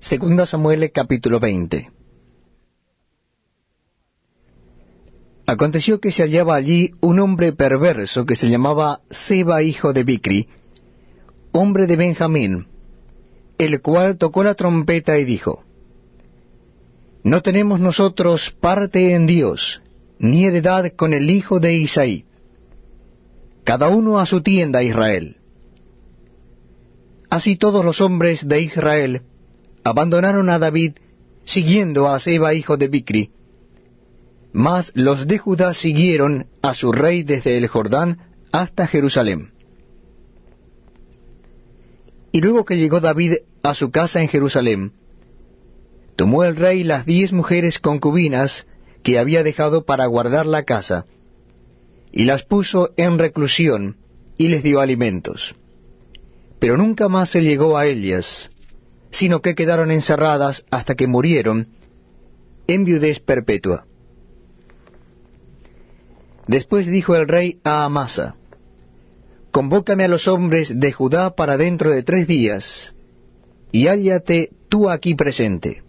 Segunda Samuel capítulo 20 Aconteció que se hallaba allí un hombre perverso que se llamaba Seba hijo de Bicri, hombre de Benjamín, el cual tocó la trompeta y dijo, No tenemos nosotros parte en Dios, ni heredad con el hijo de Isaí. Cada uno a su tienda Israel. Así todos los hombres de Israel abandonaron a David siguiendo a Seba hijo de Bicri, mas los de Judá siguieron a su rey desde el Jordán hasta Jerusalén. Y luego que llegó David a su casa en Jerusalén, tomó el rey las diez mujeres concubinas que había dejado para guardar la casa, y las puso en reclusión, y les dio alimentos. Pero nunca más se llegó a ellas, sino que quedaron encerradas hasta que murieron en viudez perpetua. Después dijo el rey a Amasa, Convócame a los hombres de Judá para dentro de tres días, y hállate tú aquí presente.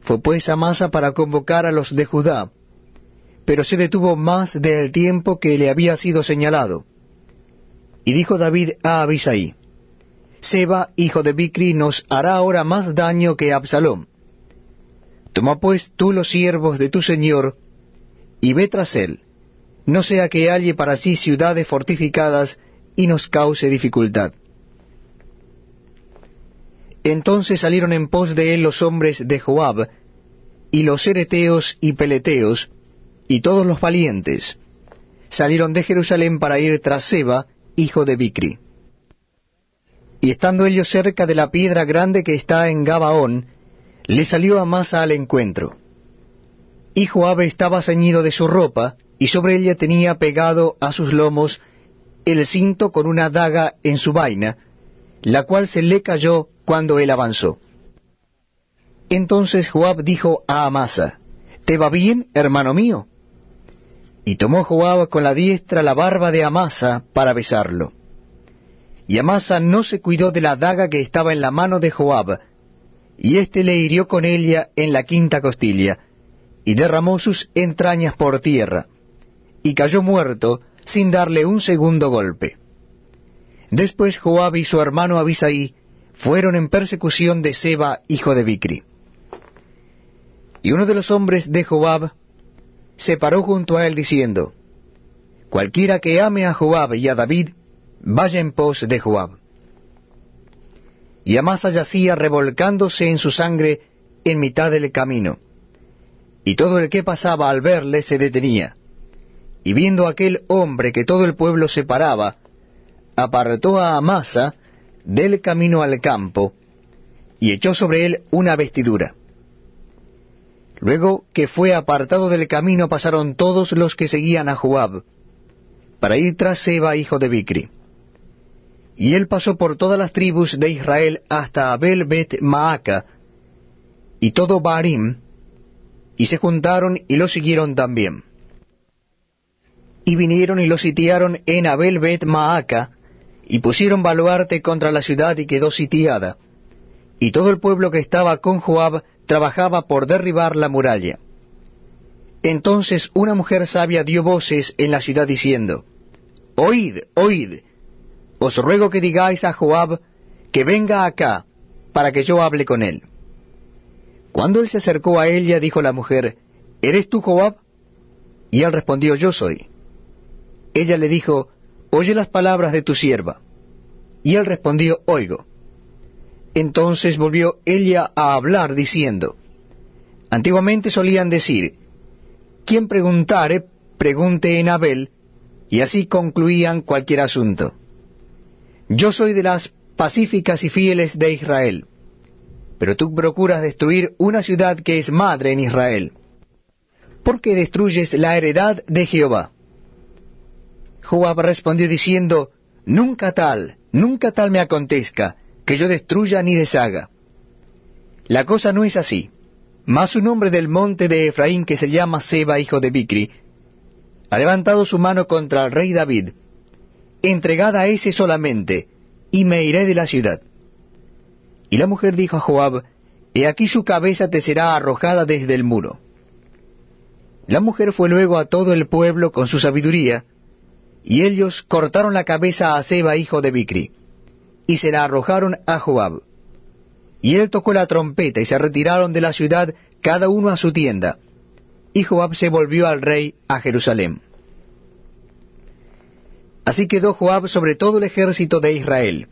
Fue pues Amasa para convocar a los de Judá, pero se detuvo más del tiempo que le había sido señalado. Y dijo David a Abisai, Seba, hijo de Bicri, nos hará ahora más daño que Absalom. Toma pues tú los siervos de tu señor, y ve tras él, no sea que halle para sí ciudades fortificadas y nos cause dificultad. Entonces salieron en pos de él los hombres de Joab, y los ereteos y peleteos, y todos los valientes, salieron de Jerusalén para ir tras Seba, hijo de Bicri. Y estando ellos cerca de la piedra grande que está en Gabaón, le salió Amasa al encuentro. Y Joab estaba ceñido de su ropa, y sobre ella tenía pegado a sus lomos el cinto con una daga en su vaina, la cual se le cayó cuando él avanzó. Entonces Joab dijo a Amasa, ¿Te va bien, hermano mío? Y tomó Joab con la diestra la barba de Amasa para besarlo. Y Amasa no se cuidó de la daga que estaba en la mano de Joab, y éste le hirió con ella en la quinta costilla, y derramó sus entrañas por tierra, y cayó muerto sin darle un segundo golpe. Después Joab y su hermano Abisaí fueron en persecución de Seba, hijo de Bicri. Y uno de los hombres de Joab se paró junto a él diciendo, Cualquiera que ame a Joab y a David, vaya en pos de Joab. Y Amasa yacía revolcándose en su sangre en mitad del camino. Y todo el que pasaba al verle se detenía. Y viendo aquel hombre que todo el pueblo se paraba, apartó a Amasa del camino al campo, y echó sobre él una vestidura. Luego que fue apartado del camino pasaron todos los que seguían a Joab, para ir tras Seba, hijo de Bicri. Y él pasó por todas las tribus de Israel hasta Abel Bet Maaca y todo Barim, y se juntaron y lo siguieron también. Y vinieron y lo sitiaron en Abel Bet Maaca, y pusieron baluarte contra la ciudad y quedó sitiada. Y todo el pueblo que estaba con Joab trabajaba por derribar la muralla. Entonces una mujer sabia dio voces en la ciudad diciendo, Oíd, oíd, os ruego que digáis a Joab que venga acá, para que yo hable con él. Cuando él se acercó a ella, dijo la mujer, ¿Eres tú Joab? Y él respondió, Yo soy. Ella le dijo, Oye las palabras de tu sierva. Y él respondió, Oigo. Entonces volvió ella a hablar, diciendo, Antiguamente solían decir, quien preguntare, pregunte en Abel, y así concluían cualquier asunto. Yo soy de las pacíficas y fieles de Israel, pero tú procuras destruir una ciudad que es madre en Israel. ¿Por qué destruyes la heredad de Jehová? Joab respondió diciendo, Nunca tal, nunca tal me acontezca, que yo destruya ni deshaga. La cosa no es así. Mas un hombre del monte de Efraín que se llama Seba, hijo de Bicri, ha levantado su mano contra el rey David, entregada a ese solamente, y me iré de la ciudad. Y la mujer dijo a Joab, He aquí su cabeza te será arrojada desde el muro. La mujer fue luego a todo el pueblo con su sabiduría, y ellos cortaron la cabeza a Seba, hijo de Bicri, y se la arrojaron a Joab. Y él tocó la trompeta, y se retiraron de la ciudad cada uno a su tienda, y Joab se volvió al rey a Jerusalén. Así quedó Joab sobre todo el ejército de Israel,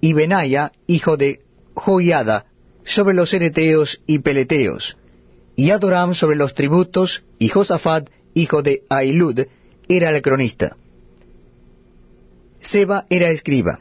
y Benaya, hijo de Joiada, sobre los ereteos y peleteos, y Adoram sobre los tributos, y Josafat, hijo de Ailud, era el cronista. Seba era escriba,